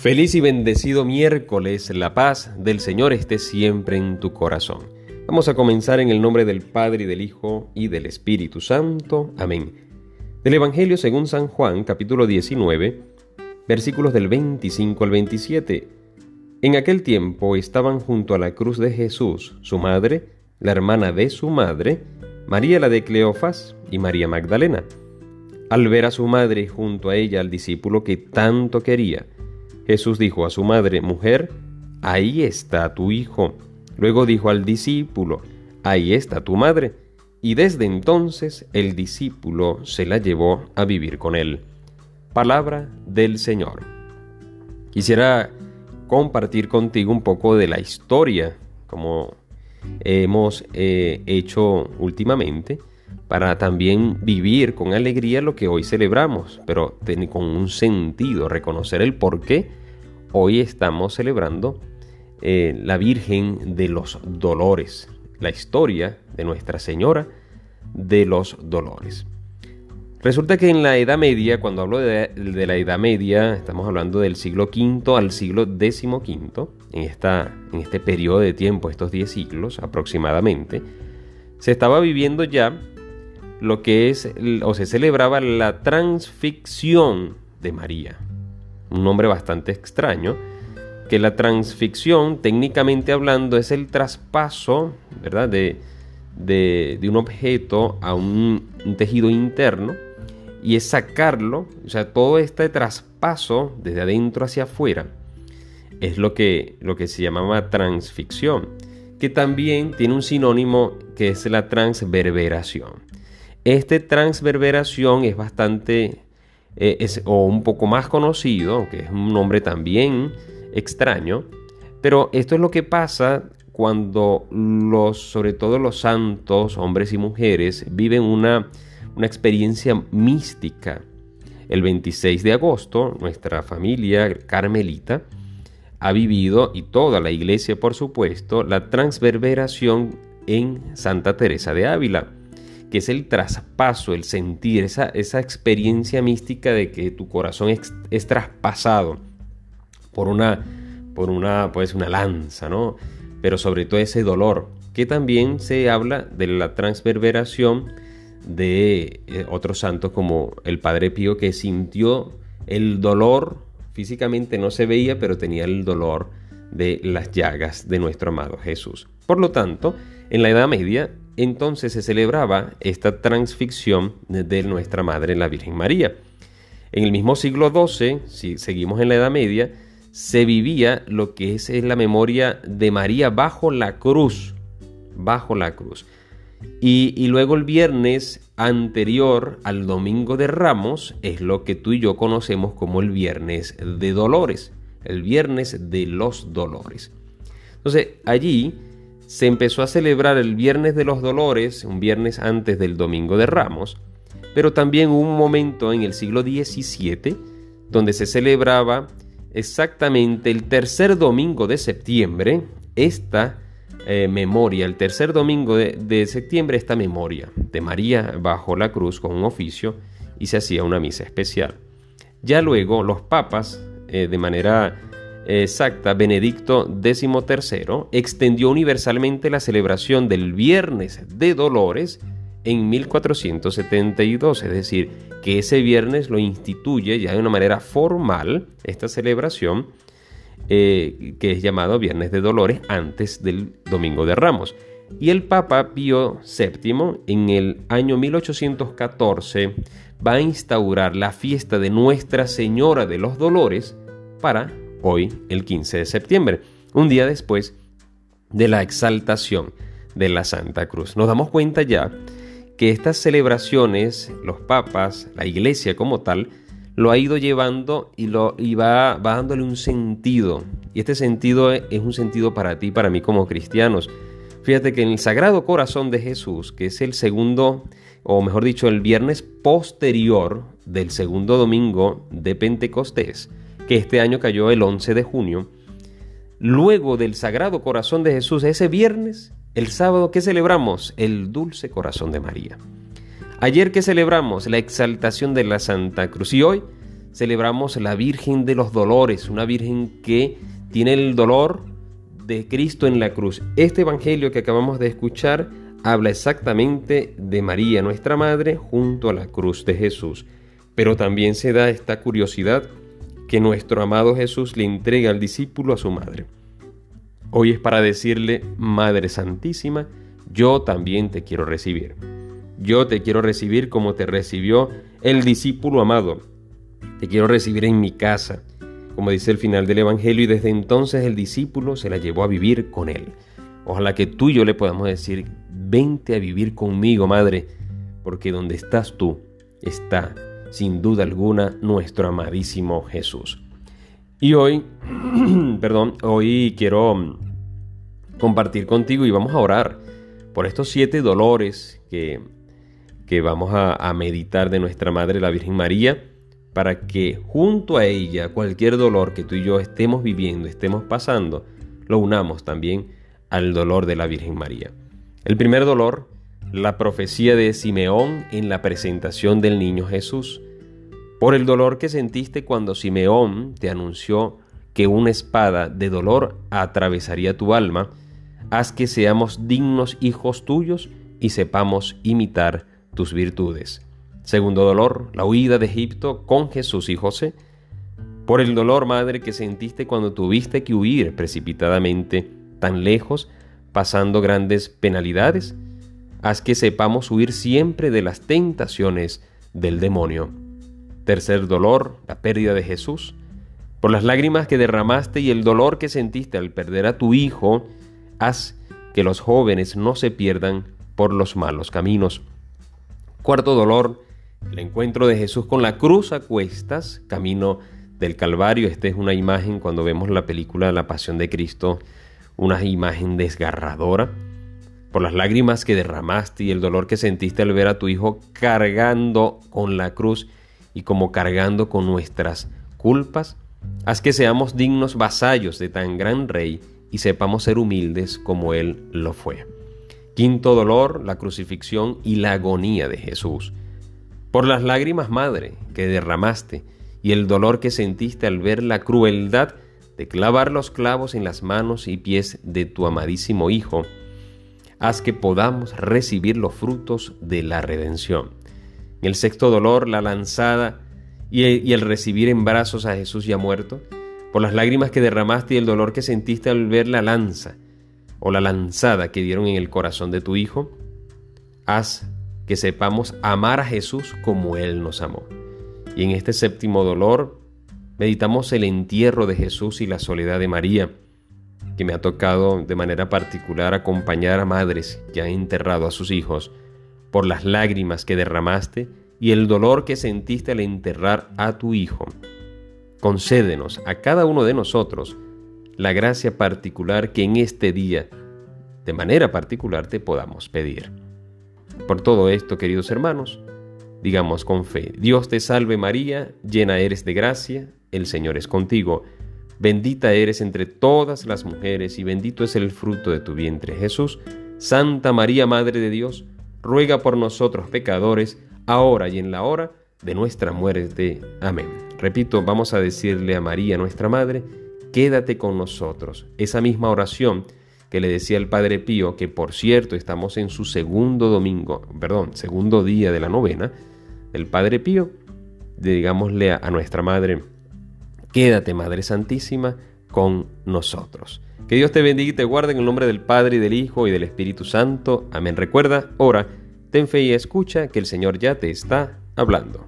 Feliz y bendecido miércoles, la paz del Señor esté siempre en tu corazón. Vamos a comenzar en el nombre del Padre y del Hijo y del Espíritu Santo. Amén. Del Evangelio según San Juan, capítulo 19, versículos del 25 al 27. En aquel tiempo estaban junto a la cruz de Jesús su madre, la hermana de su madre, María la de Cleofas y María Magdalena. Al ver a su madre junto a ella al discípulo que tanto quería, Jesús dijo a su madre, mujer, ahí está tu hijo. Luego dijo al discípulo, ahí está tu madre. Y desde entonces el discípulo se la llevó a vivir con él. Palabra del Señor. Quisiera compartir contigo un poco de la historia, como hemos eh, hecho últimamente, para también vivir con alegría lo que hoy celebramos, pero con un sentido, reconocer el porqué Hoy estamos celebrando eh, la Virgen de los Dolores, la historia de Nuestra Señora de los Dolores. Resulta que en la Edad Media, cuando hablo de, la Edad Media, estamos hablando del siglo V al siglo XV, en, esta, en este periodo de tiempo, estos 10 siglos aproximadamente, se estaba viviendo ya lo que es, o se celebraba la transficción de María un nombre bastante extraño, que la transficción, técnicamente hablando, es el traspaso, ¿verdad?, de, de, un objeto a un, tejido interno y es sacarlo, o sea, todo este traspaso desde adentro hacia afuera, es lo que, lo que se llamaba transficción, que también tiene un sinónimo que es la transverberación. Este transverberación es bastante eh, es, o un poco más conocido, que es un nombre también extraño, pero esto es lo que pasa cuando los, sobre todo los santos, hombres y mujeres, viven una, una experiencia mística. El 26 de agosto, nuestra familia carmelita ha vivido, y toda la iglesia por supuesto, la transverberación en Santa Teresa de Ávila que es el traspaso, el sentir, esa, esa experiencia mística de que tu corazón es, traspasado por una, por una, pues una lanza, ¿no? Pero sobre todo ese dolor, que también se habla de la transverberación de eh, otros santos como el Padre Pío que sintió el dolor, físicamente no se veía, pero tenía el dolor de las llagas de nuestro amado Jesús. Por lo tanto, en la Edad Media entonces se celebraba esta transficción de nuestra Madre la Virgen María. En el mismo siglo XII, si seguimos en la Edad Media, se vivía lo que es, la memoria de María bajo la cruz, bajo la cruz. Y, y, luego el viernes anterior al Domingo de Ramos es lo que tú y yo conocemos como el Viernes de Dolores, el Viernes de los Dolores. Entonces allí se empezó a celebrar el Viernes de los Dolores, un viernes antes del Domingo de Ramos, pero también hubo un momento en el siglo XVII donde se celebraba exactamente el tercer domingo de septiembre esta eh, memoria, el tercer domingo de, septiembre esta memoria de María bajo la cruz con un oficio y se hacía una misa especial. Ya luego los papas, eh, de manera exacta, Benedicto XIII extendió universalmente la celebración del Viernes de Dolores en 1472, es decir, que ese viernes lo instituye ya de una manera formal esta celebración eh, que es llamado Viernes de Dolores antes del Domingo de Ramos. Y el Papa Pío VII en el año 1814 va a instaurar la fiesta de Nuestra Señora de los Dolores para hoy el 15 de septiembre, un día después de la exaltación de la Santa Cruz. Nos damos cuenta ya que estas celebraciones, los papas, la iglesia como tal, lo ha ido llevando y, lo, va, va dándole un sentido. Y este sentido es un sentido para ti, para mí como cristianos. Fíjate que en el Sagrado Corazón de Jesús, que es el segundo, o mejor dicho, el viernes posterior del segundo domingo de Pentecostés, que este año cayó el 11 de junio, luego del Sagrado Corazón de Jesús, ese viernes, el sábado, ¿qué celebramos? El Dulce Corazón de María. Ayer que celebramos la exaltación de la Santa Cruz y hoy celebramos la Virgen de los Dolores, una Virgen que tiene el dolor de Cristo en la cruz. Este Evangelio que acabamos de escuchar habla exactamente de María, nuestra Madre, junto a la cruz de Jesús. Pero también se da esta curiosidad que nuestro amado Jesús le entrega al discípulo a su madre. Hoy es para decirle, Madre Santísima, yo también te quiero recibir. Yo te quiero recibir como te recibió el discípulo amado. Te quiero recibir en mi casa como dice el final del Evangelio, y desde entonces el discípulo se la llevó a vivir con él. Ojalá que tú y yo le podamos decir, vente a vivir conmigo, Madre, porque donde estás tú está, sin duda alguna, nuestro amadísimo Jesús. Y hoy, perdón, hoy quiero mm, compartir contigo y vamos a orar por estos siete dolores que, que vamos a, a meditar de nuestra Madre, la Virgen María para que junto a ella cualquier dolor que tú y yo estemos viviendo, estemos pasando, lo unamos también al dolor de la Virgen María. El primer dolor, la profecía de Simeón en la presentación del niño Jesús. Por el dolor que sentiste cuando Simeón te anunció que una espada de dolor atravesaría tu alma, haz que seamos dignos hijos tuyos y sepamos imitar tus virtudes. Segundo dolor, la huida de Egipto con Jesús y José. Por el dolor, madre, que sentiste cuando tuviste que huir precipitadamente tan lejos, pasando grandes penalidades, haz que sepamos huir siempre de las tentaciones del demonio. Tercer dolor, la pérdida de Jesús. Por las lágrimas que derramaste y el dolor que sentiste al perder a tu hijo, haz que los jóvenes no se pierdan por los malos caminos. Cuarto dolor, el encuentro de Jesús con la cruz a cuestas, camino del Calvario. Esta es una imagen cuando vemos la película La Pasión de Cristo, una imagen desgarradora. Por las lágrimas que derramaste y el dolor que sentiste al ver a tu hijo cargando con la cruz y como cargando con nuestras culpas, haz que seamos dignos vasallos de tan gran rey y sepamos ser humildes como él lo fue. Quinto dolor, la crucifixión y la agonía de Jesús por las lágrimas, madre, que derramaste y el dolor que sentiste al ver la crueldad de clavar los clavos en las manos y pies de tu amadísimo Hijo, haz que podamos recibir los frutos de la redención. El sexto dolor, la lanzada y el recibir en brazos a Jesús ya muerto, por las lágrimas que derramaste y el dolor que sentiste al ver la lanza o la lanzada que dieron en el corazón de tu Hijo, haz que sepamos amar a Jesús como Él nos amó. Y en este séptimo dolor meditamos el entierro de Jesús y la soledad de María, que me ha tocado de manera particular acompañar a madres que han enterrado a sus hijos por las lágrimas que derramaste y el dolor que sentiste al enterrar a tu hijo. Concédenos a cada uno de nosotros la gracia particular que en este día, de manera particular, te podamos pedir. Por todo esto, queridos hermanos, digamos con fe, Dios te salve María, llena eres de gracia, el Señor es contigo, bendita eres entre todas las mujeres y bendito es el fruto de tu vientre Jesús. Santa María, Madre de Dios, ruega por nosotros pecadores, ahora y en la hora de nuestra muerte. Amén. Repito, vamos a decirle a María, nuestra Madre, quédate con nosotros. Esa misma oración que le decía el Padre Pío, que por cierto estamos en su segundo domingo, perdón, segundo día de la novena, el Padre Pío, digámosle a, a nuestra Madre, quédate Madre Santísima con nosotros. Que Dios te bendiga y te guarde en el nombre del Padre y del Hijo y del Espíritu Santo. Amén. Recuerda, ora, ten fe y escucha que el Señor ya te está hablando.